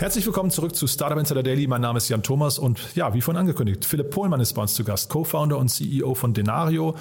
Herzlich willkommen zurück zu Startup Insider Daily. Mein Name ist Jan Thomas und ja, wie vorhin angekündigt, Philipp Pohlmann ist bei uns zu Gast, Co-Founder und CEO von Denario.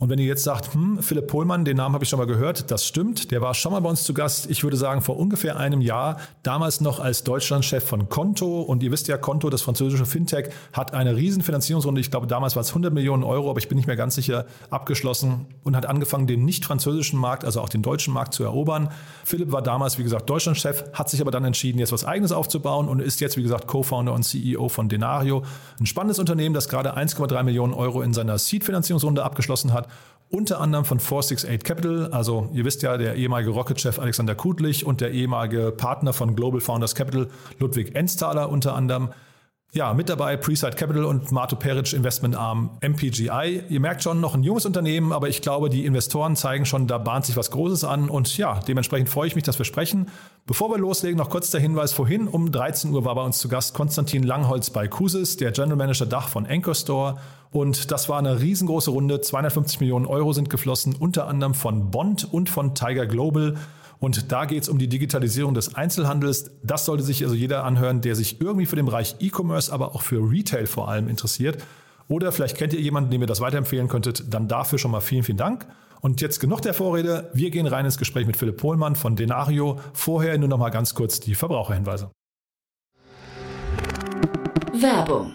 Und wenn ihr jetzt sagt, hm, Philipp Pohlmann, den Namen habe ich schon mal gehört, das stimmt. Der war schon mal bei uns zu Gast. Ich würde sagen, vor ungefähr einem Jahr, damals noch als Deutschlandchef von Konto. Und ihr wisst ja, Konto, das französische Fintech, hat eine riesen Finanzierungsrunde. Ich glaube, damals war es 100 Millionen Euro, aber ich bin nicht mehr ganz sicher, abgeschlossen und hat angefangen, den nicht französischen Markt, also auch den deutschen Markt zu erobern. Philipp war damals, wie gesagt, Deutschlandchef, hat sich aber dann entschieden, jetzt was Eigenes aufzubauen und ist jetzt, wie gesagt, Co-Founder und CEO von Denario. Ein spannendes Unternehmen, das gerade 1,3 Millionen Euro in seiner Seed-Finanzierungsrunde abgeschlossen hat unter anderem von 468 Capital, also ihr wisst ja, der ehemalige Rocket-Chef Alexander Kudlich und der ehemalige Partner von Global Founders Capital, Ludwig Ensthaler unter anderem. Ja, mit dabei Preside Capital und Marto Peric Investment Arm MPGI. Ihr merkt schon, noch ein junges Unternehmen, aber ich glaube, die Investoren zeigen schon, da bahnt sich was Großes an und ja, dementsprechend freue ich mich, dass wir sprechen. Bevor wir loslegen, noch kurz der Hinweis vorhin. Um 13 Uhr war bei uns zu Gast Konstantin Langholz bei Kusis, der General Manager Dach von Anchor Store. Und das war eine riesengroße Runde. 250 Millionen Euro sind geflossen, unter anderem von Bond und von Tiger Global. Und da geht es um die Digitalisierung des Einzelhandels. Das sollte sich also jeder anhören, der sich irgendwie für den Bereich E-Commerce, aber auch für Retail vor allem interessiert. Oder vielleicht kennt ihr jemanden, dem ihr das weiterempfehlen könntet. Dann dafür schon mal vielen, vielen Dank. Und jetzt genug der Vorrede. Wir gehen rein ins Gespräch mit Philipp Pohlmann von Denario. Vorher nur noch mal ganz kurz die Verbraucherhinweise. Werbung.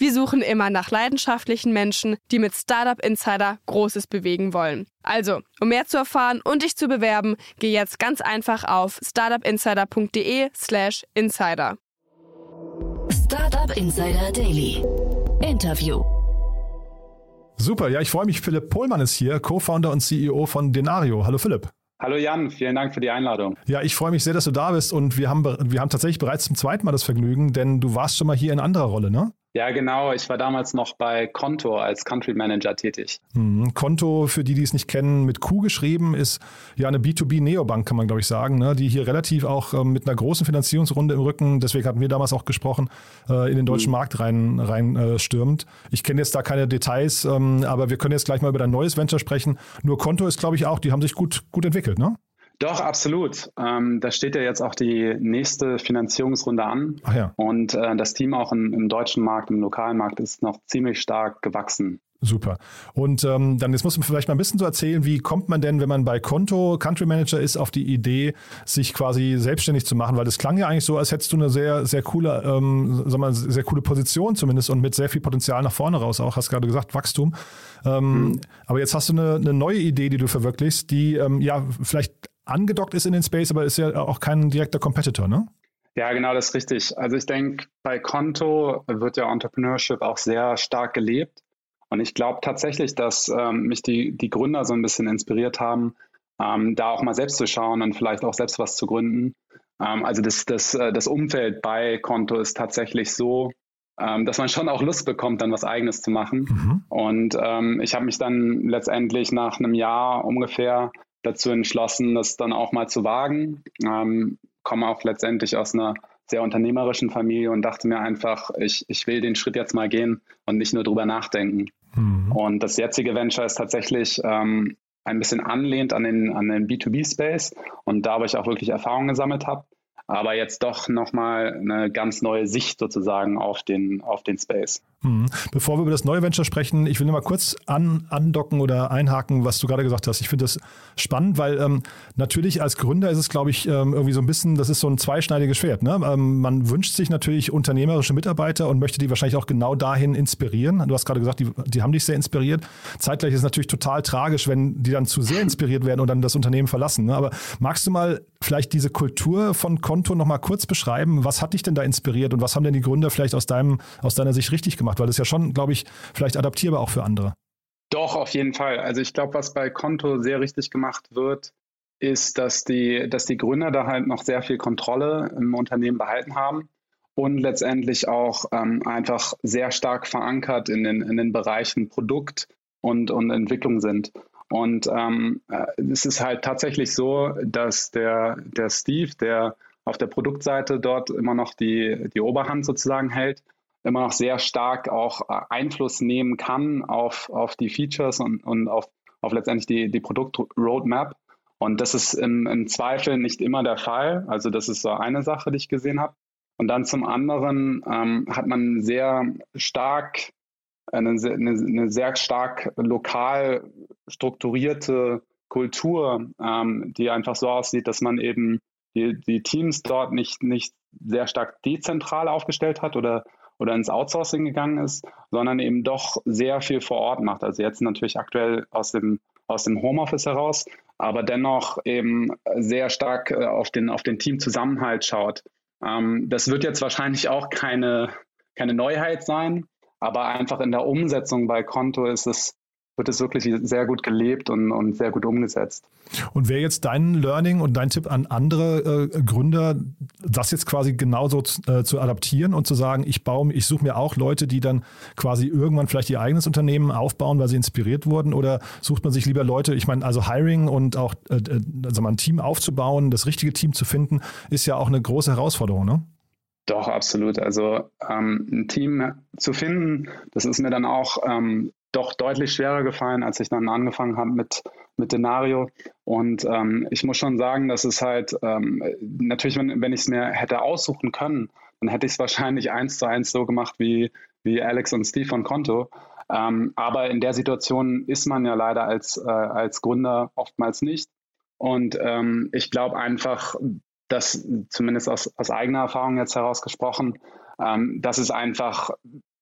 Wir suchen immer nach leidenschaftlichen Menschen, die mit Startup Insider Großes bewegen wollen. Also, um mehr zu erfahren und dich zu bewerben, geh jetzt ganz einfach auf startupinsider.de/slash insider. Startup Insider Daily. Interview. Super, ja, ich freue mich. Philipp Pohlmann ist hier, Co-Founder und CEO von Denario. Hallo Philipp. Hallo Jan, vielen Dank für die Einladung. Ja, ich freue mich sehr, dass du da bist und wir haben, wir haben tatsächlich bereits zum zweiten Mal das Vergnügen, denn du warst schon mal hier in anderer Rolle, ne? Ja, genau. Ich war damals noch bei Konto als Country Manager tätig. Mhm. Konto, für die, die es nicht kennen, mit Q geschrieben, ist ja eine B2B-Neobank, kann man glaube ich sagen, ne? die hier relativ auch ähm, mit einer großen Finanzierungsrunde im Rücken, deswegen hatten wir damals auch gesprochen, äh, in den deutschen mhm. Markt rein, rein äh, stürmt. Ich kenne jetzt da keine Details, ähm, aber wir können jetzt gleich mal über dein neues Venture sprechen. Nur Konto ist, glaube ich, auch, die haben sich gut, gut entwickelt, ne? Doch, absolut. Ähm, da steht ja jetzt auch die nächste Finanzierungsrunde an. Ach ja. Und äh, das Team auch im, im, deutschen Markt, im lokalen Markt ist noch ziemlich stark gewachsen. Super. Und ähm, dann jetzt muss man vielleicht mal ein bisschen so erzählen, wie kommt man denn, wenn man bei Konto Country Manager ist, auf die Idee, sich quasi selbstständig zu machen? Weil das klang ja eigentlich so, als hättest du eine sehr, sehr coole, ähm, sag mal, sehr coole Position zumindest und mit sehr viel Potenzial nach vorne raus auch, hast gerade gesagt, Wachstum. Ähm, mhm. Aber jetzt hast du eine, eine, neue Idee, die du verwirklichst, die ähm, ja vielleicht angedockt ist in den Space, aber ist ja auch kein direkter Competitor, ne? Ja, genau, das ist richtig. Also ich denke, bei Konto wird ja Entrepreneurship auch sehr stark gelebt. Und ich glaube tatsächlich, dass ähm, mich die, die Gründer so ein bisschen inspiriert haben, ähm, da auch mal selbst zu schauen und vielleicht auch selbst was zu gründen. Ähm, also das, das, äh, das Umfeld bei Konto ist tatsächlich so, ähm, dass man schon auch Lust bekommt, dann was Eigenes zu machen. Mhm. Und ähm, ich habe mich dann letztendlich nach einem Jahr ungefähr dazu entschlossen, das dann auch mal zu wagen. Ähm, komme auch letztendlich aus einer sehr unternehmerischen Familie und dachte mir einfach, ich, ich will den Schritt jetzt mal gehen und nicht nur drüber nachdenken. Mhm. Und das jetzige Venture ist tatsächlich ähm, ein bisschen anlehnt an den, an den B2B-Space und da, wo ich auch wirklich Erfahrungen gesammelt habe. Aber jetzt doch nochmal eine ganz neue Sicht sozusagen auf den, auf den Space. Mhm. Bevor wir über das neue Venture sprechen, ich will nur mal kurz an, andocken oder einhaken, was du gerade gesagt hast. Ich finde das spannend, weil ähm, natürlich als Gründer ist es, glaube ich, ähm, irgendwie so ein bisschen, das ist so ein zweischneidiges Schwert. Ne? Ähm, man wünscht sich natürlich unternehmerische Mitarbeiter und möchte die wahrscheinlich auch genau dahin inspirieren. Du hast gerade gesagt, die, die haben dich sehr inspiriert. Zeitgleich ist es natürlich total tragisch, wenn die dann zu sehr inspiriert werden und dann das Unternehmen verlassen. Ne? Aber magst du mal vielleicht diese Kultur von Konto noch mal kurz beschreiben? Was hat dich denn da inspiriert und was haben denn die Gründer vielleicht aus, deinem, aus deiner Sicht richtig gemacht? Weil das ist ja schon, glaube ich, vielleicht adaptierbar auch für andere. Doch, auf jeden Fall. Also ich glaube, was bei Konto sehr richtig gemacht wird, ist, dass die, dass die Gründer da halt noch sehr viel Kontrolle im Unternehmen behalten haben und letztendlich auch ähm, einfach sehr stark verankert in den, in den Bereichen Produkt und, und Entwicklung sind. Und ähm, äh, es ist halt tatsächlich so, dass der, der Steve, der auf der Produktseite dort immer noch die, die Oberhand sozusagen hält, immer noch sehr stark auch äh, Einfluss nehmen kann auf, auf die Features und, und auf, auf letztendlich die, die Produktroadmap. Und das ist im, im Zweifel nicht immer der Fall. Also das ist so eine Sache, die ich gesehen habe. Und dann zum anderen ähm, hat man sehr stark, eine, eine, eine, sehr stark lokal strukturierte Kultur, ähm, die einfach so aussieht, dass man eben die, die Teams dort nicht, nicht sehr stark dezentral aufgestellt hat oder, oder ins Outsourcing gegangen ist, sondern eben doch sehr viel vor Ort macht. Also jetzt natürlich aktuell aus dem, aus dem Homeoffice heraus, aber dennoch eben sehr stark äh, auf den, auf den Teamzusammenhalt schaut. Ähm, das wird jetzt wahrscheinlich auch keine, keine Neuheit sein, aber einfach in der Umsetzung bei Konto ist es wird es wirklich sehr gut gelebt und, und sehr gut umgesetzt. Und wäre jetzt dein Learning und dein Tipp an andere äh, Gründer, das jetzt quasi genauso äh, zu adaptieren und zu sagen, ich baue, ich suche mir auch Leute, die dann quasi irgendwann vielleicht ihr eigenes Unternehmen aufbauen, weil sie inspiriert wurden, oder sucht man sich lieber Leute, ich meine, also Hiring und auch äh, also ein Team aufzubauen, das richtige Team zu finden, ist ja auch eine große Herausforderung, ne? Doch, absolut. Also ähm, ein Team zu finden, das ist mir dann auch ähm, doch deutlich schwerer gefallen, als ich dann angefangen habe mit, mit Denario. Und ähm, ich muss schon sagen, dass es halt, ähm, natürlich, wenn, wenn ich es mir hätte aussuchen können, dann hätte ich es wahrscheinlich eins zu eins so gemacht wie, wie Alex und Steve von Konto. Ähm, aber in der Situation ist man ja leider als, äh, als Gründer oftmals nicht. Und ähm, ich glaube einfach, dass zumindest aus, aus eigener Erfahrung jetzt herausgesprochen, ähm, dass es einfach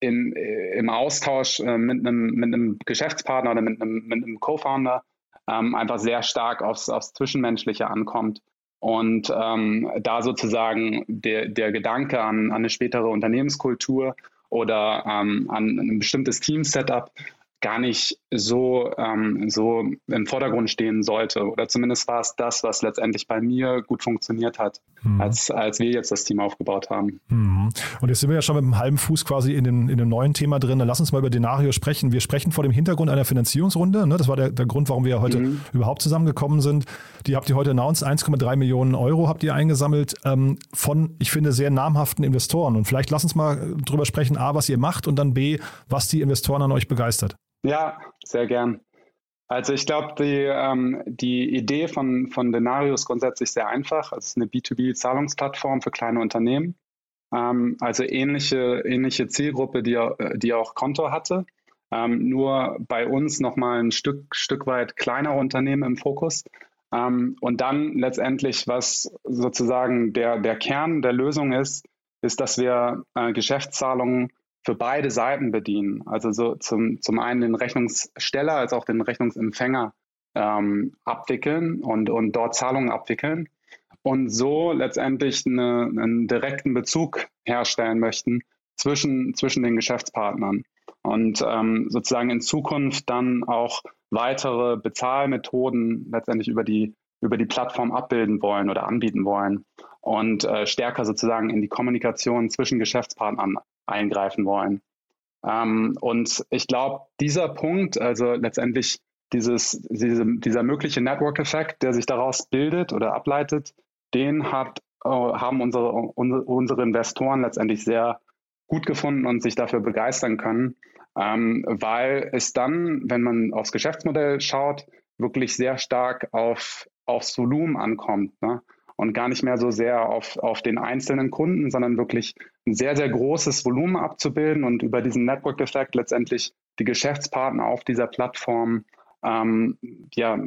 in, äh, im Austausch äh, mit, einem, mit einem Geschäftspartner oder mit einem, mit einem Co-Founder ähm, einfach sehr stark aufs, aufs Zwischenmenschliche ankommt. Und ähm, da sozusagen der, der Gedanke an, an eine spätere Unternehmenskultur oder ähm, an ein bestimmtes Team-Setup gar nicht so, ähm, so im Vordergrund stehen sollte. Oder zumindest war es das, was letztendlich bei mir gut funktioniert hat, mhm. als, als wir jetzt das Team aufgebaut haben. Mhm. Und jetzt sind wir ja schon mit einem halben Fuß quasi in, den, in dem neuen Thema drin. Dann lass uns mal über Denario sprechen. Wir sprechen vor dem Hintergrund einer Finanzierungsrunde. Ne? Das war der, der Grund, warum wir ja heute mhm. überhaupt zusammengekommen sind. Die habt ihr heute announced. 1,3 Millionen Euro habt ihr eingesammelt ähm, von, ich finde, sehr namhaften Investoren. Und vielleicht lass uns mal drüber sprechen, A, was ihr macht und dann B, was die Investoren an euch begeistert. Ja, sehr gern. Also ich glaube, die, ähm, die Idee von, von Denario ist grundsätzlich sehr einfach. Es ist eine B2B-Zahlungsplattform für kleine Unternehmen. Ähm, also ähnliche, ähnliche Zielgruppe, die, die auch Konto hatte. Ähm, nur bei uns nochmal ein Stück, Stück weit kleinere Unternehmen im Fokus. Ähm, und dann letztendlich, was sozusagen der, der Kern der Lösung ist, ist, dass wir äh, Geschäftszahlungen für beide Seiten bedienen. Also so zum, zum einen den Rechnungssteller als auch den Rechnungsempfänger ähm, abwickeln und, und dort Zahlungen abwickeln und so letztendlich eine, einen direkten Bezug herstellen möchten zwischen, zwischen den Geschäftspartnern und ähm, sozusagen in Zukunft dann auch weitere Bezahlmethoden letztendlich über die, über die Plattform abbilden wollen oder anbieten wollen und äh, stärker sozusagen in die Kommunikation zwischen Geschäftspartnern eingreifen wollen. Ähm, und ich glaube, dieser Punkt, also letztendlich dieses, diese, dieser mögliche Network-Effekt, der sich daraus bildet oder ableitet, den hat, äh, haben unsere, unsere, unsere Investoren letztendlich sehr gut gefunden und sich dafür begeistern können, ähm, weil es dann, wenn man aufs Geschäftsmodell schaut, wirklich sehr stark auf, aufs Volumen ankommt. Ne? Und gar nicht mehr so sehr auf, auf den einzelnen Kunden, sondern wirklich ein sehr, sehr großes Volumen abzubilden und über diesen Network-Effekt letztendlich die Geschäftspartner auf dieser Plattform ähm, ja,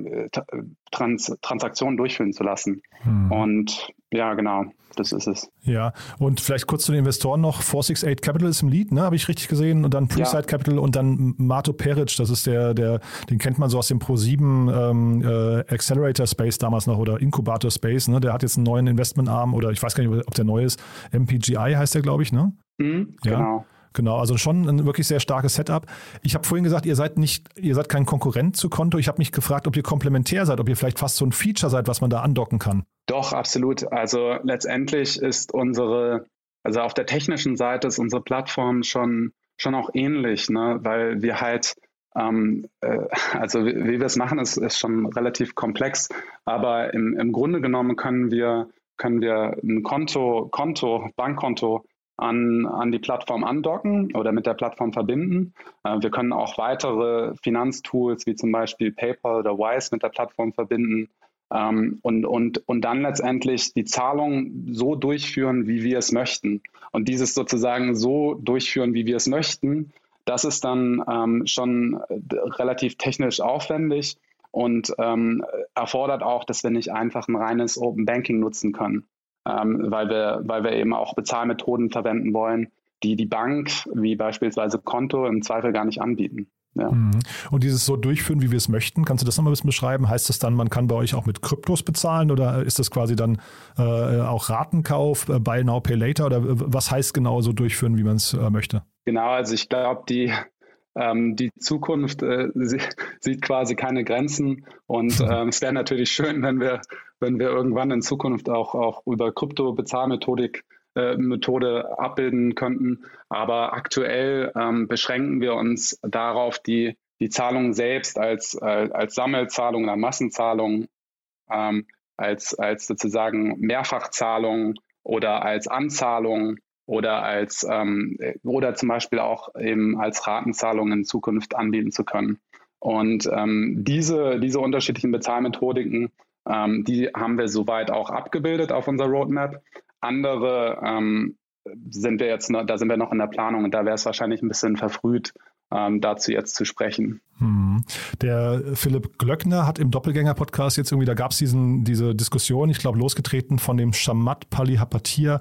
Trans Transaktionen durchführen zu lassen. Hm. Und ja, genau, das ist es. Ja, und vielleicht kurz zu den Investoren noch. 468 Capital ist im Lead, ne, habe ich richtig gesehen. Und dann Preside ja. Capital und dann Mato Peric, das ist der, der, den kennt man so aus dem Pro7 ähm, äh, Accelerator Space damals noch oder Inkubator Space. Ne? Der hat jetzt einen neuen Investmentarm oder ich weiß gar nicht, ob der neu ist. MPGI heißt der, glaube ich, ne? Mhm, ja. Genau. Genau, also schon ein wirklich sehr starkes Setup. Ich habe vorhin gesagt, ihr seid nicht, ihr seid kein Konkurrent zu Konto. Ich habe mich gefragt, ob ihr komplementär seid, ob ihr vielleicht fast so ein Feature seid, was man da andocken kann. Doch, absolut. Also letztendlich ist unsere, also auf der technischen Seite ist unsere Plattform schon, schon auch ähnlich, ne? weil wir halt ähm, äh, also wie, wie wir es machen, ist, ist schon relativ komplex, aber im, im Grunde genommen können wir, können wir ein Konto, Konto, Bankkonto an, an die Plattform andocken oder mit der Plattform verbinden. Äh, wir können auch weitere Finanztools wie zum Beispiel PayPal oder Wise mit der Plattform verbinden ähm, und, und, und dann letztendlich die Zahlung so durchführen, wie wir es möchten. Und dieses sozusagen so durchführen, wie wir es möchten, das ist dann ähm, schon relativ technisch aufwendig und ähm, erfordert auch, dass wir nicht einfach ein reines Open Banking nutzen können ähm, weil, wir, weil wir eben auch Bezahlmethoden verwenden wollen, die die Bank, wie beispielsweise Konto, im Zweifel gar nicht anbieten. Ja. Mhm. Und dieses so durchführen, wie wir es möchten, kannst du das nochmal ein bisschen beschreiben? Heißt das dann, man kann bei euch auch mit Kryptos bezahlen oder ist das quasi dann äh, auch Ratenkauf, äh, Buy Now, Pay Later oder was heißt genau so durchführen, wie man es äh, möchte? Genau, also ich glaube, die, ähm, die Zukunft äh, sieht quasi keine Grenzen und äh, es wäre natürlich schön, wenn wir, wenn wir irgendwann in Zukunft auch, auch über Krypto-Bezahlmethodik äh, Methode abbilden könnten. Aber aktuell ähm, beschränken wir uns darauf, die, die Zahlung selbst als, als Sammelzahlung oder Massenzahlung, ähm, als, als sozusagen Mehrfachzahlung oder als Anzahlung oder als ähm, oder zum Beispiel auch eben als Ratenzahlung in Zukunft anbieten zu können. Und ähm, diese, diese unterschiedlichen Bezahlmethodiken, ähm, die haben wir soweit auch abgebildet auf unserer Roadmap. Andere ähm, sind wir jetzt, noch, da sind wir noch in der Planung und da wäre es wahrscheinlich ein bisschen verfrüht, ähm, dazu jetzt zu sprechen. Hm. Der Philipp Glöckner hat im Doppelgänger-Podcast jetzt irgendwie, da gab es diese Diskussion, ich glaube, losgetreten von dem Shamat Palihapatir,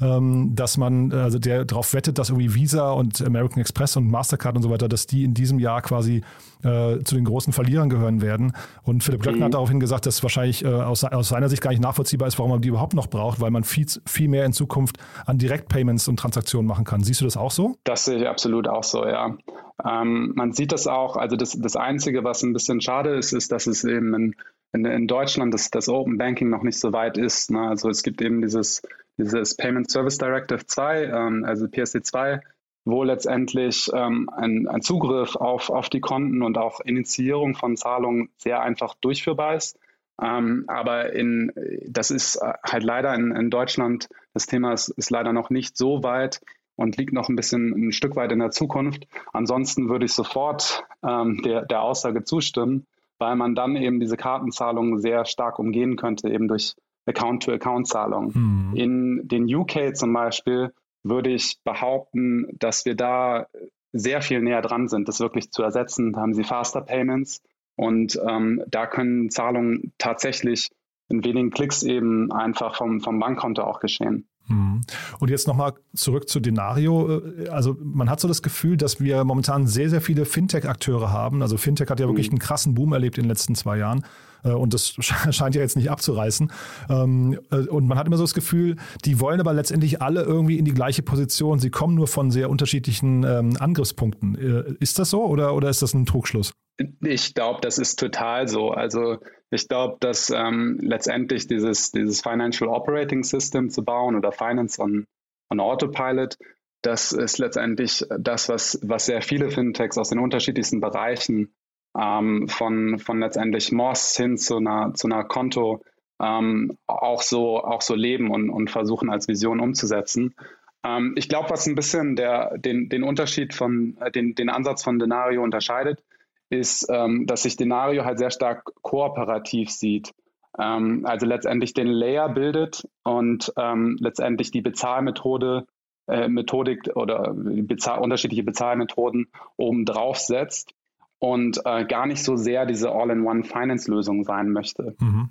ähm, dass man, also der darauf wettet, dass irgendwie Visa und American Express und Mastercard und so weiter, dass die in diesem Jahr quasi äh, zu den großen Verlierern gehören werden. Und Philipp Glöckner mhm. hat daraufhin gesagt, dass wahrscheinlich äh, aus, aus, seiner Sicht gar nicht nachvollziehbar ist, warum man die überhaupt noch braucht, weil man viel, viel mehr in Zukunft an Direktpayments und Transaktionen machen kann. Siehst du das auch so? Das sehe ich absolut auch so, ja. Ähm, man sieht das auch, also das, das Einzige, was ein bisschen schade ist, ist, dass es eben in, in, in Deutschland das, das Open Banking noch nicht so weit ist. Ne? Also es gibt eben dieses, dieses Payment Service Directive 2, ähm, also PSD 2, wo letztendlich ähm, ein, ein, Zugriff auf, auf die Konten und auch Initiierung von Zahlungen sehr einfach durchführbar ist. Ähm, aber in, das ist halt leider in, in Deutschland, das Thema ist, ist leider noch nicht so weit, und liegt noch ein bisschen ein Stück weit in der Zukunft. Ansonsten würde ich sofort ähm, der, der Aussage zustimmen, weil man dann eben diese Kartenzahlungen sehr stark umgehen könnte, eben durch Account-to-Account-Zahlungen. Mhm. In den UK zum Beispiel würde ich behaupten, dass wir da sehr viel näher dran sind, das wirklich zu ersetzen. Da haben sie Faster Payments und ähm, da können Zahlungen tatsächlich in wenigen Klicks eben einfach vom, vom Bankkonto auch geschehen. Mhm. Und jetzt nochmal zurück zu Denario. Also man hat so das Gefühl, dass wir momentan sehr, sehr viele Fintech-Akteure haben. Also Fintech hat ja wirklich mhm. einen krassen Boom erlebt in den letzten zwei Jahren. Äh, und das scheint ja jetzt nicht abzureißen. Ähm, äh, und man hat immer so das Gefühl, die wollen aber letztendlich alle irgendwie in die gleiche Position. Sie kommen nur von sehr unterschiedlichen ähm, Angriffspunkten. Äh, ist das so oder, oder ist das ein Trugschluss? Ich glaube, das ist total so. Also ich glaube, dass ähm, letztendlich dieses, dieses Financial Operating System zu bauen oder Finance on, on Autopilot, das ist letztendlich das, was, was sehr viele Fintechs aus den unterschiedlichsten Bereichen ähm, von, von letztendlich Moss hin zu einer, zu einer Konto ähm, auch, so, auch so leben und, und versuchen als Vision umzusetzen. Ähm, ich glaube, was ein bisschen der, den, den Unterschied von, äh, den, den Ansatz von Denario unterscheidet, ist, ähm, dass sich Denario halt sehr stark kooperativ sieht. ähm, also letztendlich den Layer bildet und ähm, letztendlich die Bezahlmethode, äh, Methodik oder bezahl unterschiedliche Bezahlmethoden oben drauf setzt und äh, gar nicht so sehr diese All-in-One-Finance-Lösung sein möchte. Mhm.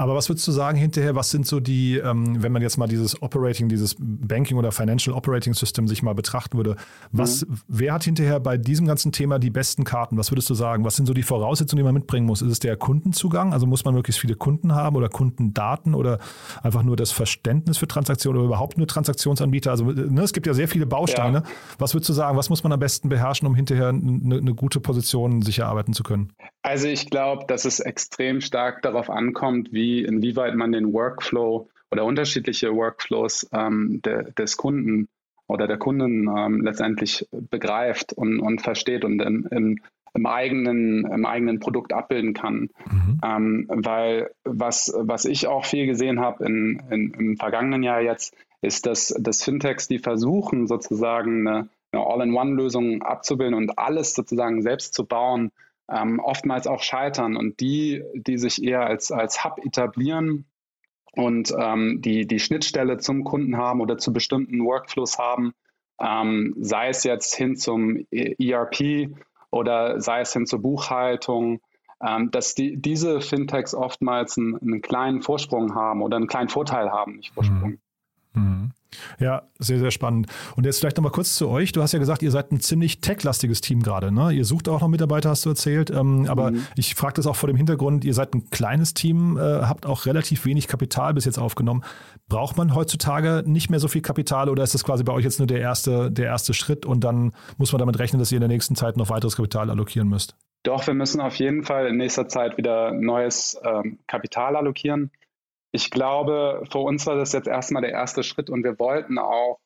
Aber was würdest du sagen hinterher, was sind so die, ähm, wenn man jetzt mal dieses Operating, dieses Banking oder Financial Operating System sich mal betrachten würde, was, mhm. wer hat hinterher bei diesem ganzen Thema die besten Karten? Was würdest du sagen? Was sind so die Voraussetzungen, die man mitbringen muss? Ist es der Kundenzugang? Also muss man möglichst viele Kunden haben oder Kundendaten oder einfach nur das Verständnis für Transaktionen oder überhaupt nur Transaktionsanbieter? Also ne, es gibt ja sehr viele Bausteine. Ja. Was würdest du sagen? Was muss man am besten beherrschen, um hinterher eine, eine gute Position sicher arbeiten zu können? Also ich glaube, dass es extrem stark darauf ankommt, wie wie, inwieweit man den Workflow oder unterschiedliche Workflows ähm, de, des Kunden oder der Kunden ähm, letztendlich begreift und, und versteht und im, im, im, eigenen, im eigenen Produkt abbilden kann. Mhm. Ähm, weil was, was ich auch viel gesehen habe in, in, im vergangenen Jahr jetzt, ist, dass, dass Fintechs, die versuchen sozusagen eine, eine All-in-One-Lösung abzubilden und alles sozusagen selbst zu bauen, ähm, oftmals auch scheitern und die, die sich eher als, als Hub etablieren und ähm, die, die Schnittstelle zum Kunden haben oder zu bestimmten Workflows haben, ähm, sei es jetzt hin zum ERP oder sei es hin zur Buchhaltung, ähm, dass die, diese Fintechs oftmals einen, einen, kleinen Vorsprung haben oder einen kleinen Vorteil haben, nicht Vorsprung. Mhm. Mhm. Ja, sehr, sehr spannend. Und jetzt vielleicht nochmal kurz zu euch. Du hast ja gesagt, ihr seid ein ziemlich tech-lastiges Team gerade. Ne? Ihr sucht auch noch Mitarbeiter, hast du erzählt. Ähm, aber mhm. ich frage das auch vor dem Hintergrund, ihr seid ein kleines Team, äh, habt auch relativ wenig Kapital bis jetzt aufgenommen. Braucht man heutzutage nicht mehr so viel Kapital oder ist das quasi bei euch jetzt nur der erste, der erste Schritt und dann muss man damit rechnen, dass ihr in der nächsten Zeit noch weiteres Kapital allokieren müsst? Doch, wir müssen auf jeden Fall in nächster Zeit wieder neues ähm, Kapital allokieren ich glaube, für uns war das jetzt erstmal der erste Schritt und wir wollten auch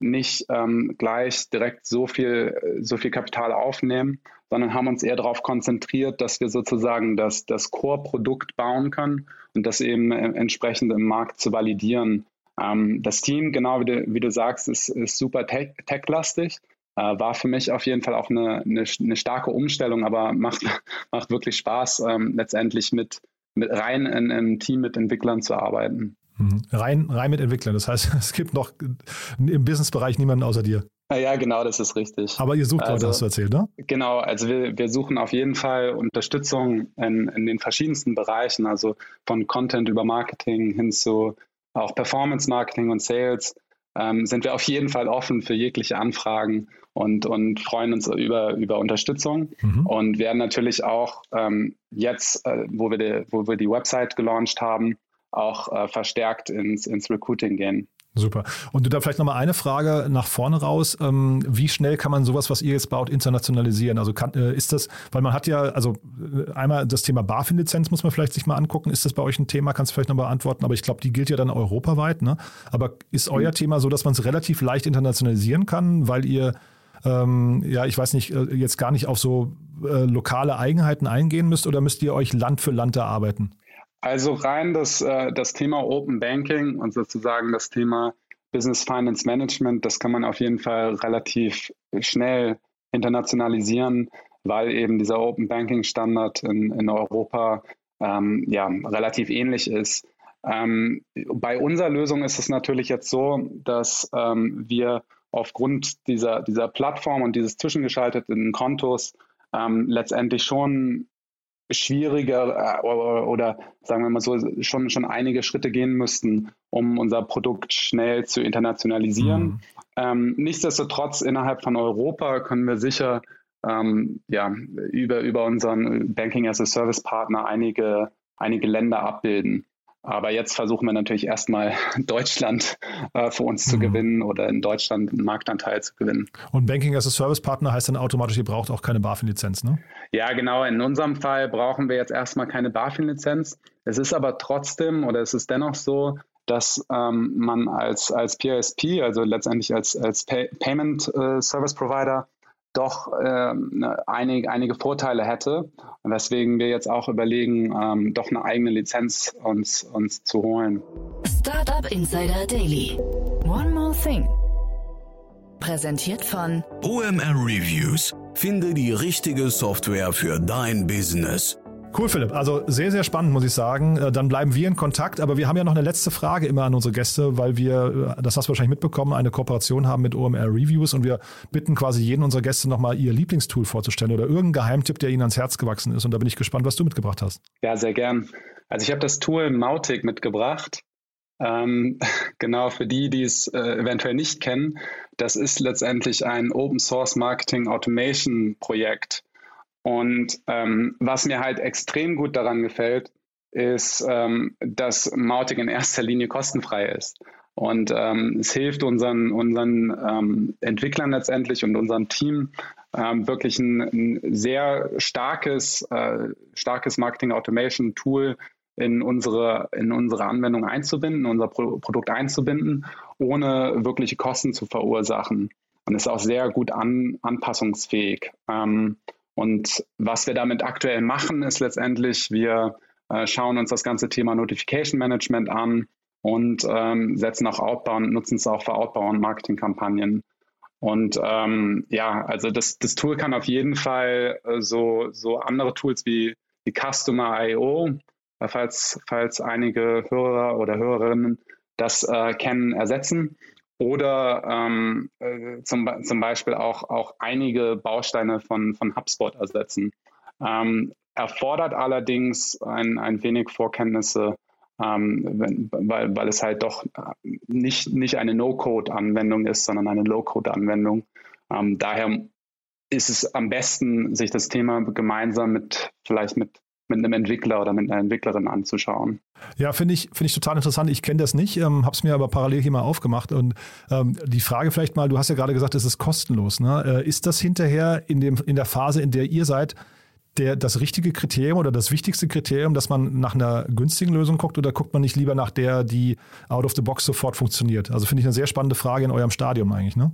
nicht ähm, gleich direkt so viel, so viel Kapital aufnehmen, sondern haben uns eher darauf konzentriert, dass wir sozusagen das, das Core-Produkt bauen können und das eben äh, entsprechend im Markt zu validieren. Ähm, das Team, genau wie du, wie du sagst, ist, ist super tech-lastig. Äh, war für mich auf jeden Fall auch eine, eine, eine starke Umstellung, aber macht, macht wirklich Spaß, ähm, letztendlich mit, mit rein in einem Team mit Entwicklern zu arbeiten. Mhm. Rein, rein mit Entwicklern. Das heißt, es gibt noch im Businessbereich niemanden außer dir. Ja, genau, das ist richtig. Aber ihr sucht also, hast du erzählt, ne? Genau, also wir, wir suchen auf jeden Fall Unterstützung in, in den verschiedensten Bereichen, also von Content über Marketing hin zu auch Performance Marketing und Sales. Ähm, sind wir auf jeden Fall offen für jegliche Anfragen und, und freuen uns über, über Unterstützung mhm. und werden natürlich auch ähm, jetzt, äh, wo, wir die, wo wir die Website gelauncht haben, auch äh, verstärkt ins, ins Recruiting gehen. Super. Und da vielleicht nochmal eine Frage nach vorne raus. Ähm, wie schnell kann man sowas, was ihr jetzt baut, internationalisieren? Also kann, äh, ist das, weil man hat ja, also äh, einmal das Thema BaFin-Lizenz muss man vielleicht sich mal angucken. Ist das bei euch ein Thema? Kannst du vielleicht nochmal antworten? Aber ich glaube, die gilt ja dann europaweit. Ne? Aber ist euer mhm. Thema so, dass man es relativ leicht internationalisieren kann, weil ihr ähm, ja, ich weiß nicht, äh, jetzt gar nicht auf so äh, lokale Eigenheiten eingehen müsst oder müsst ihr euch Land für Land erarbeiten? Also rein das, äh, das Thema Open Banking und sozusagen das Thema Business Finance Management, das kann man auf jeden Fall relativ schnell internationalisieren, weil eben dieser Open Banking Standard in, in Europa ähm, ja, relativ ähnlich ist. Ähm, bei unserer Lösung ist es natürlich jetzt so, dass ähm, wir aufgrund dieser, dieser Plattform und dieses zwischengeschalteten Kontos ähm, letztendlich schon schwieriger äh, oder, oder, sagen wir mal so, schon, schon einige Schritte gehen müssten, um unser Produkt schnell zu internationalisieren. Mhm. Ähm, nichtsdestotrotz, innerhalb von Europa können wir sicher ähm, ja, über, über unseren Banking as a Service Partner einige, einige Länder abbilden. Aber jetzt versuchen wir natürlich erstmal Deutschland äh, für uns zu mhm. gewinnen oder in Deutschland einen Marktanteil zu gewinnen. Und Banking as a Service Partner heißt dann automatisch, ihr braucht auch keine BaFin-Lizenz, ne? Ja, genau. In unserem Fall brauchen wir jetzt erstmal keine BaFin-Lizenz. Es ist aber trotzdem oder es ist dennoch so, dass ähm, man als, als PSP, also letztendlich als, als Pay Payment äh, Service Provider, doch ähm, einige, einige Vorteile hätte, weswegen wir jetzt auch überlegen, ähm, doch eine eigene Lizenz uns, uns zu holen. Startup Insider Daily. One more thing. Präsentiert von OMR Reviews. Finde die richtige Software für dein Business. Cool, Philipp. Also sehr, sehr spannend, muss ich sagen. Äh, dann bleiben wir in Kontakt. Aber wir haben ja noch eine letzte Frage immer an unsere Gäste, weil wir, äh, das hast du wahrscheinlich mitbekommen, eine Kooperation haben mit OMR Reviews und wir bitten quasi jeden unserer Gäste nochmal ihr Lieblingstool vorzustellen oder irgendeinen Geheimtipp, der ihnen ans Herz gewachsen ist. Und da bin ich gespannt, was du mitgebracht hast. Ja, sehr gern. Also ich habe das Tool Mautic mitgebracht. Ähm, genau für die, die es äh, eventuell nicht kennen, das ist letztendlich ein Open Source Marketing Automation Projekt. Und ähm, was mir halt extrem gut daran gefällt, ist, ähm, dass Mautic in erster Linie kostenfrei ist. Und ähm, es hilft unseren, unseren ähm, Entwicklern letztendlich und unserem Team ähm, wirklich ein, ein, sehr starkes, äh, starkes Marketing Automation Tool in unsere, in unsere Anwendung einzubinden, unser Pro Produkt einzubinden, ohne wirkliche Kosten zu verursachen. Und ist auch sehr gut an, anpassungsfähig. Ähm, und was wir damit aktuell machen, ist letztendlich, wir äh, schauen uns das ganze Thema Notification Management an und ähm, setzen auch Outbound, nutzen es auch für Outbound-Marketing-Kampagnen. Und ähm, ja, also das, das Tool kann auf jeden Fall äh, so, so andere Tools wie, wie Customer.io, äh, falls, falls einige Hörer oder Hörerinnen das äh, kennen, ersetzen oder ähm, äh, zum, zum Beispiel auch, auch einige Bausteine von, von HubSpot ersetzen. Ähm, erfordert allerdings ein, ein wenig Vorkenntnisse, ähm, wenn, weil, weil es halt doch nicht, nicht eine No-Code-Anwendung ist, sondern eine Low-Code-Anwendung. Ähm, daher ist es am besten, sich das Thema gemeinsam mit vielleicht mit mit einem Entwickler oder mit einer Entwicklerin anzuschauen. Ja, finde ich, finde ich total interessant. Ich kenne das nicht, ähm, habe es mir aber parallel hier mal aufgemacht. Und ähm, die Frage vielleicht mal, du hast ja gerade gesagt, es ist kostenlos. Ne? Äh, ist das hinterher in, dem, in der Phase, in der ihr seid, der, das richtige Kriterium oder das wichtigste Kriterium, dass man nach einer günstigen Lösung guckt oder guckt man nicht lieber nach der, die out of the box sofort funktioniert? Also finde ich eine sehr spannende Frage in eurem Stadium eigentlich, ne?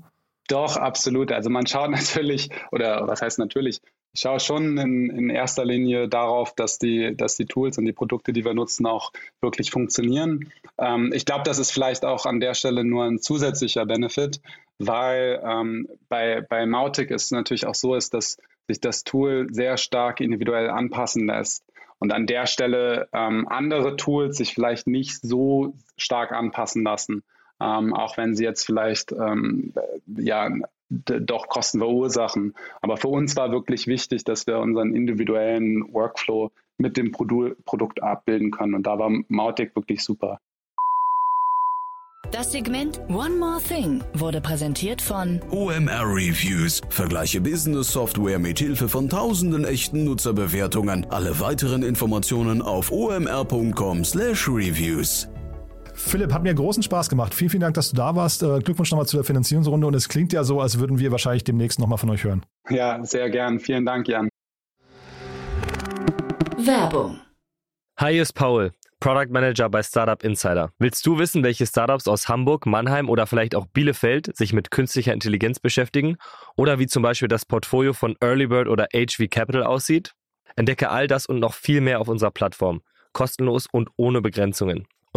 Doch, absolut. Also man schaut natürlich, oder was heißt natürlich, ich schaue schon in, in, erster Linie darauf, dass die, dass die Tools und die Produkte, die wir nutzen, auch wirklich funktionieren. Ähm, ich glaube, das ist vielleicht auch an der Stelle nur ein zusätzlicher Benefit, weil ähm, bei, bei Mautic es natürlich auch so ist, dass sich das Tool sehr stark individuell anpassen lässt. Und an der Stelle ähm, andere Tools sich vielleicht nicht so stark anpassen lassen. Ähm, auch wenn sie jetzt vielleicht ähm, ja doch Kosten verursachen. Aber für uns war wirklich wichtig, dass wir unseren individuellen Workflow mit dem Produ Produkt abbilden können. Und da war Mautic wirklich super. Das Segment One More Thing wurde präsentiert von OMR Reviews. Vergleiche Business Software mit Hilfe von tausenden echten Nutzerbewertungen. Alle weiteren Informationen auf omr.com/reviews. Philipp, hat mir großen Spaß gemacht. Vielen, vielen Dank, dass du da warst. Äh, Glückwunsch nochmal zu der Finanzierungsrunde und es klingt ja so, als würden wir wahrscheinlich demnächst nochmal von euch hören. Ja, sehr gern. Vielen Dank, Jan. Werbung. Hi, hier ist Paul, Product Manager bei Startup Insider. Willst du wissen, welche Startups aus Hamburg, Mannheim oder vielleicht auch Bielefeld sich mit künstlicher Intelligenz beschäftigen? Oder wie zum Beispiel das Portfolio von Earlybird oder HV Capital aussieht? Entdecke all das und noch viel mehr auf unserer Plattform. Kostenlos und ohne Begrenzungen.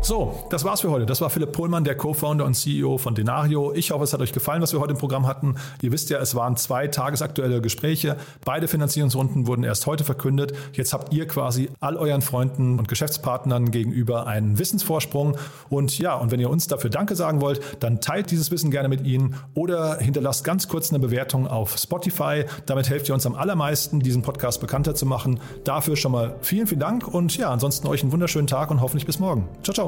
So, das war's für heute. Das war Philipp Pohlmann, der Co-Founder und CEO von Denario. Ich hoffe, es hat euch gefallen, was wir heute im Programm hatten. Ihr wisst ja, es waren zwei tagesaktuelle Gespräche. Beide Finanzierungsrunden wurden erst heute verkündet. Jetzt habt ihr quasi all euren Freunden und Geschäftspartnern gegenüber einen Wissensvorsprung. Und ja, und wenn ihr uns dafür Danke sagen wollt, dann teilt dieses Wissen gerne mit ihnen oder hinterlasst ganz kurz eine Bewertung auf Spotify. Damit helft ihr uns am allermeisten, diesen Podcast bekannter zu machen. Dafür schon mal vielen, vielen Dank und ja, ansonsten euch einen wunderschönen Tag und hoffentlich bis morgen. Ciao,